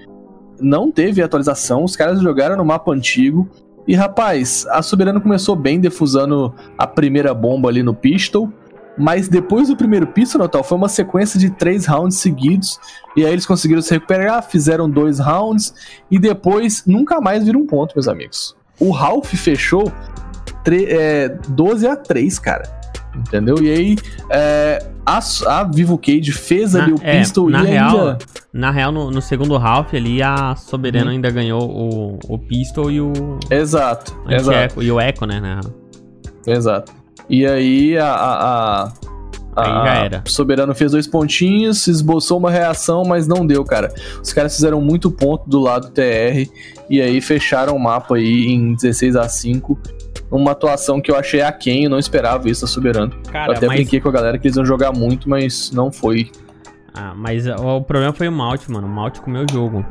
não teve atualização, os caras jogaram no mapa antigo. E rapaz, a Soberano começou bem defusando a primeira bomba ali no pistol. Mas depois do primeiro pistol, Natal, foi uma sequência de três rounds seguidos. E aí eles conseguiram se recuperar, fizeram dois rounds. E depois nunca mais viram um ponto, meus amigos. O Ralph fechou é, 12 a 3, cara. Entendeu? E aí é, a, a Vivo Cage fez ali Na- o é, pistol na e real, ainda. Na real, no, no segundo half ali, a Soberano Hum. ainda ganhou o, o Pistol e o Exato, exato. E o Echo, né? Exato. E aí a. a, a Aí já era. Soberano fez dois pontinhos, esboçou uma reação, mas não deu, cara. Os caras fizeram muito ponto do lado TR e aí fecharam o mapa aí em 16 a 5 uma atuação que eu achei aquém, eu não esperava isso da Soberano. Cara, eu até mas, brinquei com a galera que eles iam jogar muito, mas não foi. ah, mas o, problema foi o Malte, mano. O Malte comeu o jogo.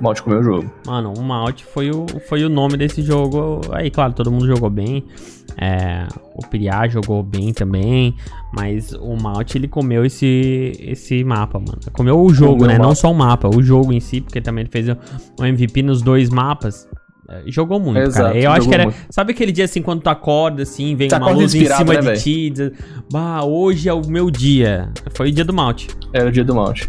Mal de comer o jogo. Mano, o Malte foi o, foi o nome desse jogo. Aí, claro, todo mundo jogou bem. É, o Piriá jogou bem também. Mas o Malte, ele comeu esse, esse mapa, mano. Comeu o jogo, Comeu né? o Não só o mapa, o jogo em si, porque também ele fez o MVP nos dois mapas. É, Jogou muito, Exato, cara. Eu acho que era. muito. Sabe aquele dia assim, quando tu acorda, assim, vem uma luz em cima né, de velho? ti, diz, bah, hoje é o meu dia. Foi o dia do Malte. Era o dia do Mount.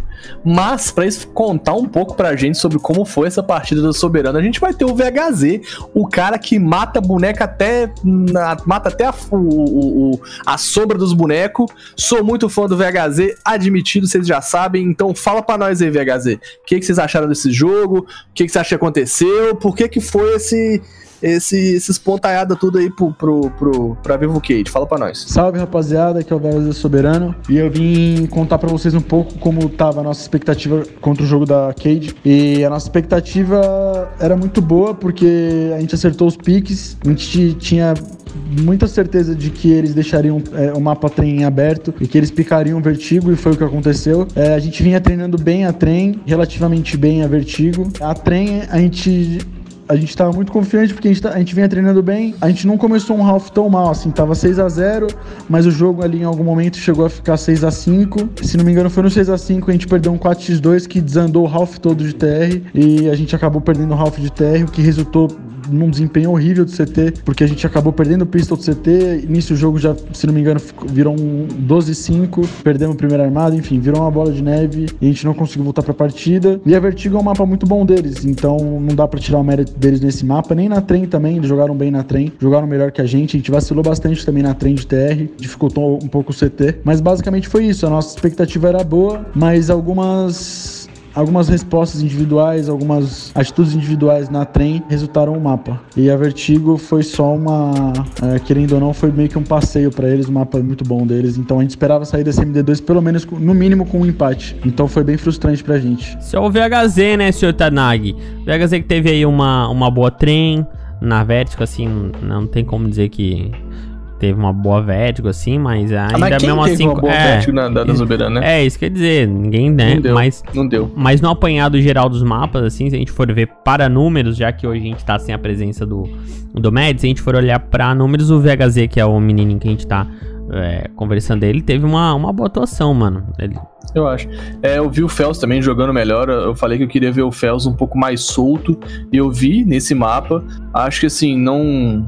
Mas, pra eles contar um pouco pra gente sobre como foi essa partida do Soberano, a gente vai ter o VHZ, o cara que mata boneca até. na- mata até a, o- o- a sombra dos bonecos. Sou muito fã do VHZ, admitido, vocês já sabem. Então fala pra nós aí, VHZ. O que, que vocês acharam desse jogo? O que, que você acha que aconteceu? Por que, que foi esse. Esse, esses pontaiada tudo aí pro, pro, pro, pra Vivo Cage? Fala pra nós. Salve rapaziada, aqui é o Vegas Soberano e eu vim contar pra vocês um pouco como tava a nossa expectativa contra o jogo da Cade. E a nossa expectativa era muito boa porque a gente acertou os piques, a gente tinha muita certeza de que eles deixariam é, o mapa trem em aberto e que eles picariam vertigo e foi o que aconteceu. É, a gente vinha treinando bem a trem, relativamente bem a vertigo. A trem a gente a gente tava muito confiante porque a gente, tá- a gente vinha treinando bem. A gente não começou um half tão mal assim, tava 6 a 0 mas o jogo ali em algum momento chegou a ficar 6 a 5 Se não me engano, foi no 6 a 5 a gente perdeu um 4x2 que desandou o half todo de TR e a gente acabou perdendo o half de TR, o que resultou num desempenho horrível do CT, porque a gente acabou perdendo o pistol do CT. Início o jogo já, se não me engano, virou um 12-5, perdemos o primeiro armado, enfim, virou uma bola de neve e a gente não conseguiu voltar pra partida. E a Vertigo é um mapa muito bom deles, então não dá pra tirar o mérito deles nesse mapa, nem na trem também, eles jogaram bem na trem, jogaram melhor que a gente, a gente vacilou bastante também na trem de TR, dificultou um pouco o CT, mas basicamente foi isso, a nossa expectativa era boa, mas algumas algumas respostas individuais, algumas atitudes individuais na trem resultaram um mapa. E a Vertigo foi só uma, é, querendo ou não, foi meio que um passeio pra eles, um mapa muito bom deles. Então a gente esperava sair desse MD2 pelo menos no mínimo com um empate. Então foi bem frustrante pra gente. Esse é o VHZ, né, senhor Tanag? VHZ que teve aí uma, uma boa trem na Vertigo, assim, não tem como dizer que teve uma boa Vertigo, assim, mas ainda Ah, mas quem mesmo assim. uma boa é, Vertigo na, da, da Soberano, né? é, isso quer dizer, ninguém, né? Não deu. Mas, Não deu. mas no apanhado geral dos mapas, assim, se a gente for ver para números, já que hoje a gente tá sem a presença do, do Mads, se a gente for olhar para números, o VHZ, que é o menininho que a gente tá é, conversando, ele teve uma, uma boa atuação, mano. Ele, Eu acho. É, eu vi o Fels também jogando melhor. Eu falei que eu queria ver o Fels um pouco mais solto. E eu vi nesse mapa. Acho que assim, não.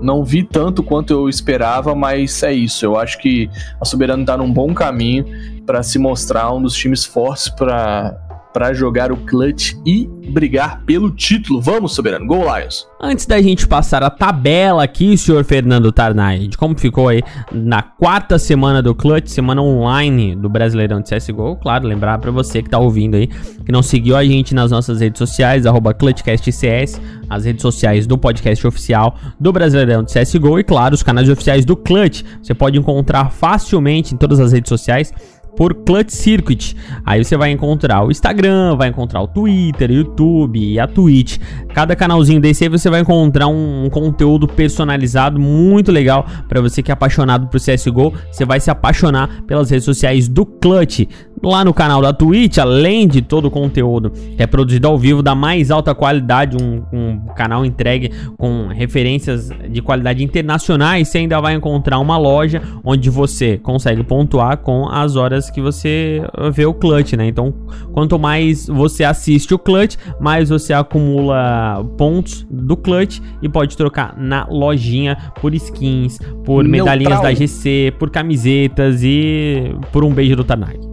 Não vi tanto quanto eu esperava, mas é isso. Eu acho que a Soberano tá num bom caminho para se mostrar um dos times fortes para para jogar o clutch e brigar pelo título. Vamos, Soberano. Go Lions. Antes da gente passar a tabela aqui, senhor Fernando Tarnay, de como ficou aí na quarta semana do Clutch, semana online do Brasileirão de CSGO, claro, lembrar pra você que tá ouvindo aí, que não seguiu a gente nas nossas redes sociais, ClutchCastCS, as redes sociais do podcast oficial do Brasileirão de CSGO e, claro, os canais oficiais do Clutch. Você pode encontrar facilmente em todas as redes sociais por Clutch Circuit. Aí você vai encontrar o Instagram, vai encontrar o Twitter, YouTube e a Twitch. Cada canalzinho desse aí você vai encontrar um, um conteúdo personalizado muito legal para você que é apaixonado por CS:GO. Você vai se apaixonar pelas redes sociais do Clutch. Lá no canal da Twitch, além de todo o conteúdo que é produzido ao vivo da mais alta qualidade, um, um canal entregue com referências de qualidade internacionais, você ainda vai encontrar uma loja onde você consegue pontuar com as horas que você vê o clutch, né? Então, quanto mais você assiste o clutch, mais você acumula pontos do clutch e pode trocar na lojinha por skins, por medalhinhas da. GC, por camisetas e por um beijo do Tanag.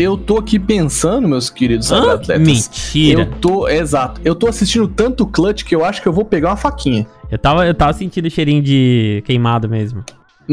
Eu tô aqui pensando, meus queridos Hã? atletas. Mentira. Eu tô, exato. Eu tô assistindo tanto clutch que eu acho que eu vou pegar uma faquinha. Eu tava, eu tava sentindo cheirinho de queimado mesmo.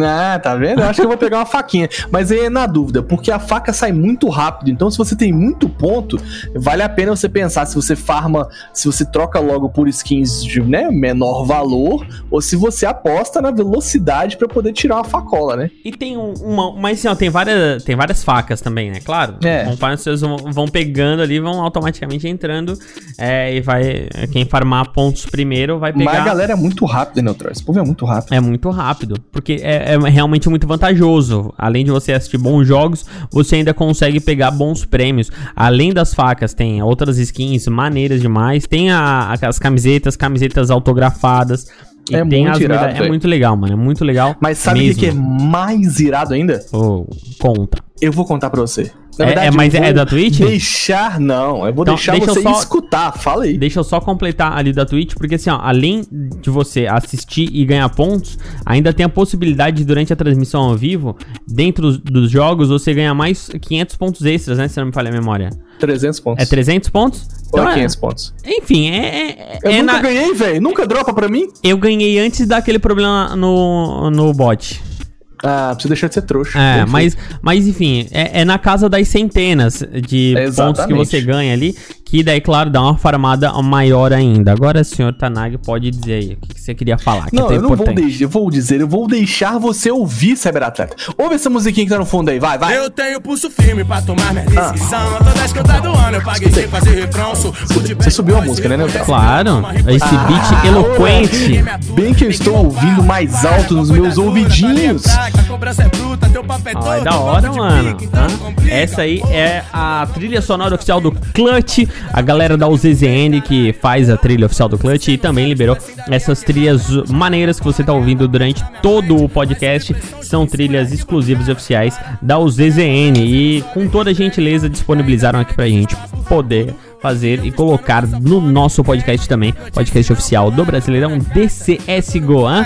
Ah, tá vendo? Eu acho que eu vou pegar uma faquinha. Mas aí é na dúvida, porque a faca sai muito rápido. Então, se você tem muito ponto, vale a pena você pensar se você farma, se você troca logo por skins de né, menor valor, ou se você aposta na velocidade pra poder tirar uma facola, né? E tem um- uma. Mas assim, ó, tem várias, tem várias facas também, né? Claro. É. Conforme vocês vão, vão pegando ali, vão automaticamente entrando. é, e vai. Quem farmar pontos primeiro vai pegar. Mas a galera é muito rápida, Neutral. Esse povo é muito rápido. É muito rápido, porque é, é realmente muito vantajoso. Além de você assistir bons jogos, você ainda consegue pegar bons prêmios. Além das facas, tem outras skins maneiras demais. Tem a, as camisetas, camisetas autografadas. E É muito irado, É muito legal, mano. É muito legal. Mas sabe o que, é mais irado ainda? Ô, conta. Eu vou contar pra você. É- é, eu mas é da Twitch? Deixar, não. Eu vou Então, deixar deixa você só- escutar. Fala aí. Deixa eu só completar ali da Twitch, porque assim, ó, além de você assistir e ganhar pontos, ainda tem a possibilidade de, durante a transmissão ao vivo, dentro dos jogos, você ganhar mais 500 pontos extras, né? Se não me falha a memória. 300 pontos. É 300 pontos? Ou Então é é- 500 pontos? Enfim, é. é- Eu é nunca na- ganhei, velho. Nunca dropa pra mim. Eu ganhei antes daquele problema no, no bot. Ah, você deixou de ser trouxa. É, mas, mas enfim, é, é na casa das centenas de pontos que você ganha ali, que daí, claro, dá uma farmada maior ainda. Agora, senhor Tanag, pode dizer aí o que que você queria falar, que Não, é eu não vou, deixar, eu vou dizer, eu vou deixar você ouvir, Cyberatleta. Ouve essa musiquinha que tá no fundo aí, vai, vai. Eu tenho pulso firme pra tomar minha decisão. Todas cantadas do ano eu paguei sem fazer refrão. Sou Você subiu a música, né, Neutral? Claro, esse Ah, beat eloquente. Bem que eu estou ouvindo mais alto nos meus ouvidinhos. Ó, é da hora, mano. Hã? Essa aí é a trilha sonora oficial do Clutch, a galera da UZZN que faz a trilha oficial do Clutch e também liberou essas trilhas maneiras que você tá ouvindo durante todo o podcast. São trilhas exclusivas e oficiais da UZZN e com toda a gentileza disponibilizaram aqui pra gente poder fazer e colocar no nosso podcast também, podcast oficial do Brasileirão DCSGO. hã?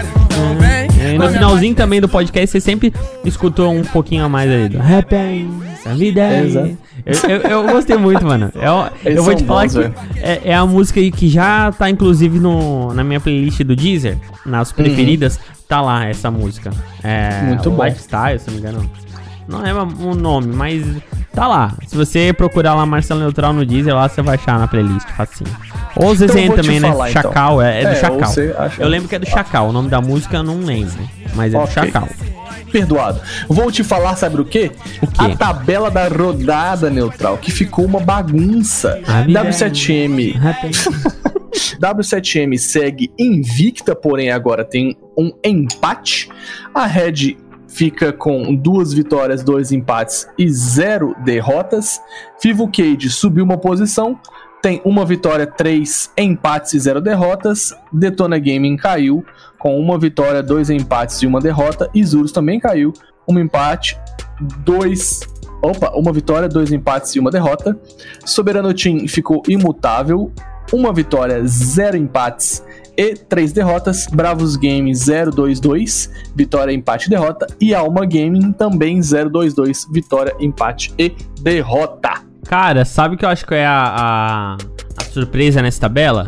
É, e no finalzinho também do podcast você sempre escutou um pouquinho a mais aí do Rap essa vida é. Exato. Eu, eu, eu gostei muito, mano. Eu, Eles eu vou te falar bons, que é, é a música que já tá inclusive no, na minha playlist do Deezer, nas preferidas, tá lá essa música. É, Uhum. Muito bom. Lifestyle, se não me engano. Não é o nome, mas tá lá. Se você procurar lá Marcelo Neutral no Deezer, lá você vai achar na playlist, facinho. Ou o Então, ZZN vou te também, né? falar, então. Chacal, é, é do É, ou Chacal. Eu lembro que é do Chacal. O nome da música eu não lembro, mas é do Ok. Chacal. Perdoado. Vou te falar, sabe o quê? O quê? A tabela da rodada neutral, que ficou uma bagunça. Ah, me W7M W7M segue invicta, porém agora tem um empate. A Red fica com duas vitórias, dois empates e zero derrotas. Vivo Cage subiu uma posição, tem uma vitória, três empates e zero derrotas. Detona Gaming caiu com uma vitória, dois empates e uma derrota. Isurus também caiu, um empate, dois. Opa, uma vitória, dois empates e uma derrota. Soberano Team ficou imutável, uma vitória, zero empates e três derrotas. Bravos Games 022, vitória, empate e derrota. E Alma Gaming também 022, vitória, empate e derrota. Cara, sabe o que eu acho que é a, a, a surpresa nessa tabela?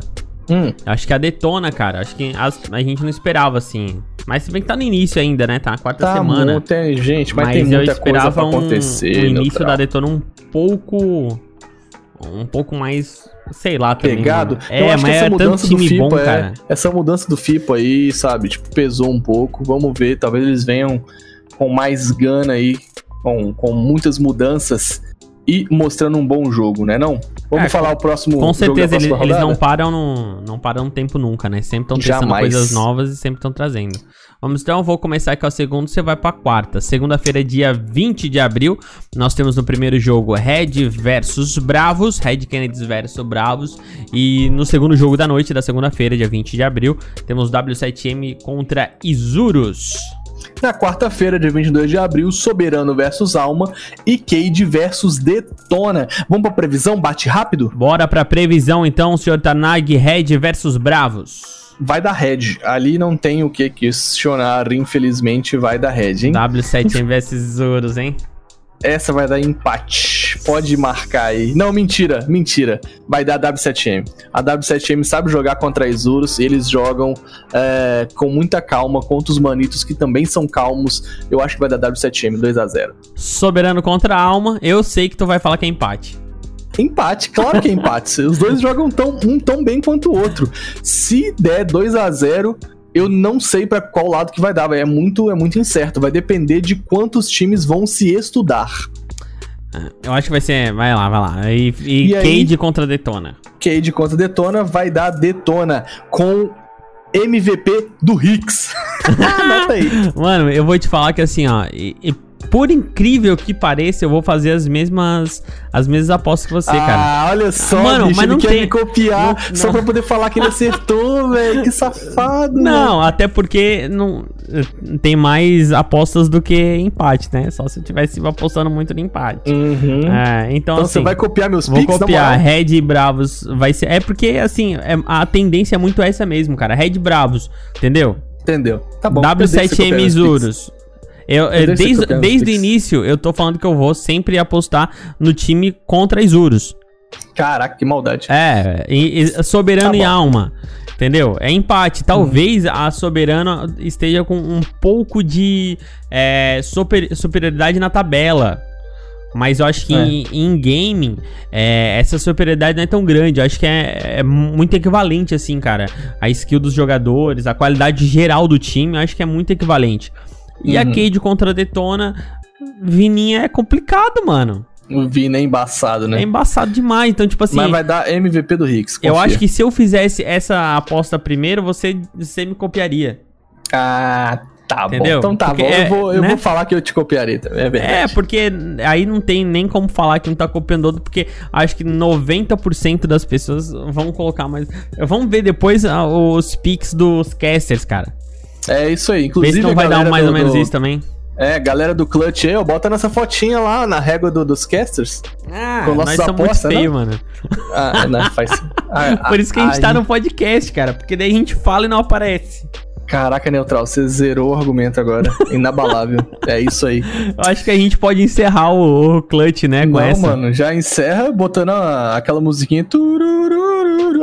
Hum, Eu Acho que a Detona, cara. Acho que as- a gente não esperava assim. Mas se bem que tá no início ainda, né? Tá na quarta tá semana. muito, tem gente, mas, Mas, tem eu muita coisa esperava pra um, acontecer. um início neutral. da Detona um pouco. Um pouco mais. Sei lá também. pegado. mano. eu É, mas essa é tanto mudança do FIPA bom, é, essa mudança do FIPA aí, sabe, tipo, pesou um pouco. Vamos ver, talvez eles venham com mais gana aí, com, com muitas mudanças e mostrando um bom jogo, né não? Vamos É, falar o próximo Com certeza, eles, eles não param no, não param tempo nunca, né? Sempre estão testando Jamais. coisas novas e sempre estão trazendo. Vamos então, eu vou começar aqui o segundo, você vai pra quarta. Segunda-feira, dia 20 de abril, nós temos no primeiro jogo Red versus Bravos, Red Kennedys versus Bravos. E no segundo jogo da noite da segunda-feira, dia 20 de abril, temos W7M contra Isurus. Na quarta-feira, dia 22 de abril, Soberano versus Alma e Cade versus Detona. Vamos pra previsão? Bate rápido? Bora pra previsão então, senhor Tanag, Red versus Bravos. Vai dar Red. Ali não tem o que questionar, infelizmente vai dar Red, hein? W7M versus Isurus, hein? Essa vai dar empate. Pode marcar aí. Não, mentira, mentira. Vai dar W7M. A W7M sabe jogar contra a Isurus. Eles jogam é, com muita calma contra os manitos que também são calmos. Eu acho que vai dar W7M 2 a 0 Soberano contra a Alma. Eu sei que tu vai falar que é empate. Empate, claro que é empate. Os dois jogam tão, um tão bem quanto o outro. Se der 2 a 0 eu não sei para qual lado que vai dar, véio. é muito, é muito incerto, vai depender de quantos times vão se estudar. Eu acho que vai ser, vai lá, vai lá. E, e, e Cade aí, contra Detona. Cade contra Detona vai dar Detona com MVP do Hicks. Anota aí. Mano, eu vou te falar que assim, ó, e, e por incrível que pareça, eu vou fazer as mesmas as mesmas apostas que você, ah, cara. Ah, olha só, mano, bicho, mas não ele tem... quer me copiar não, só não. pra poder falar que ele acertou, velho. Que safado. Não, mano. até porque não tem mais apostas do que empate, né? Só se eu tivesse apostando muito no empate. Uhum. É, então, então assim, você vai copiar meus Vou picks, copiar. Red e Bravos vai ser. É porque, assim, é, a tendência é muito essa mesmo, cara. Red e Bravos, entendeu? Entendeu? Tá bom. W7M Isurus. Eu, eu desde desde o início, eu tô falando que eu vou sempre apostar no time contra Isurus. Caraca, que maldade. É, e, e, soberano tá e alma. Entendeu? É empate. Talvez hum. a Soberana esteja com um pouco de é, super, superioridade na tabela. Mas eu acho que é. em, em, gaming, é, essa superioridade não é tão grande. Eu acho que é, é, muito equivalente, assim, cara. A skill dos jogadores, a qualidade geral do time, eu acho que é muito equivalente. E uhum. a Cade contra a Detona, Vininha é complicado, mano. O Vini é embaçado, né? É embaçado demais. Então, tipo assim. Mas vai dar MVP do Hicks. Confia. Eu acho que se eu fizesse essa aposta primeiro, você, você me copiaria. Ah, tá Entendeu? bom. Então tá porque bom. É, eu, vou, eu né? vou falar que eu te copiaria também. É, é, porque aí não tem nem como falar que um tá copiando outro, porque acho que 90% das pessoas vão colocar mais. Vamos ver depois ah, os pics dos casters, cara. É isso aí. Inclusive, Vê se não vai dar mais do, ou menos do... isso também. É, galera do Clutch aí, ó, bota nessa fotinha lá na régua do, dos casters. Ah, com nós somos muito feio, mano. Ah, não, faz... Ah, Por isso que a gente aí... tá no podcast, cara, porque daí a gente fala e não aparece. Caraca, Neutral, você zerou o argumento agora. Inabalável. é isso aí. Eu acho que a gente pode encerrar o, o clutch, né? Com Não, essa. mano, já encerra botando a, aquela musiquinha.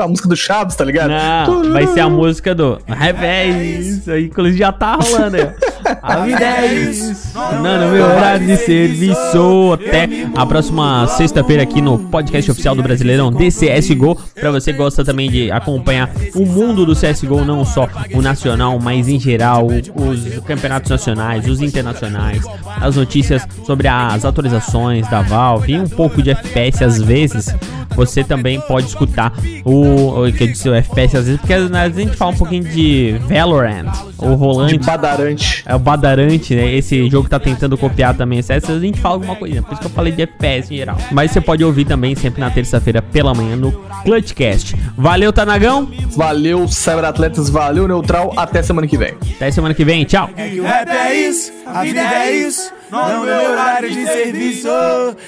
A música do Chaves, tá ligado? Não, vai ser a música do Revés. Inclusive já tá rolando aí. A vida é isso. Não, meu horário de serviço. Até a próxima sexta-feira aqui no podcast oficial do Brasileirão DCSGO. Pra você que gosta também de acompanhar o mundo do CSGO, não só o nacional, mas em geral, os campeonatos nacionais, os internacionais, as notícias sobre as atualizações da Valve e um pouco de FPS às vezes, você também pode escutar o, o que eu disse o FPS às vezes, porque às vezes a gente fala um pouquinho de Valorant, o rolante. De Badarante. É o Badarante, né? Esse jogo tá tentando copiar também. Às vezes a gente fala alguma coisa, por isso que eu falei de FPS em geral. Mas você pode ouvir também sempre na terça-feira pela manhã no Clutchcast. Valeu, Tanagão. Valeu, Cyberatletas. Valeu, Neutral. Até semana que vem. Até semana que vem. Tchau. É que o rap é isso, a vida é isso. Não meu horário de serviço.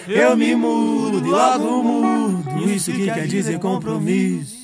Eu me mudo logo mudo. Isso que quer dizer compromisso.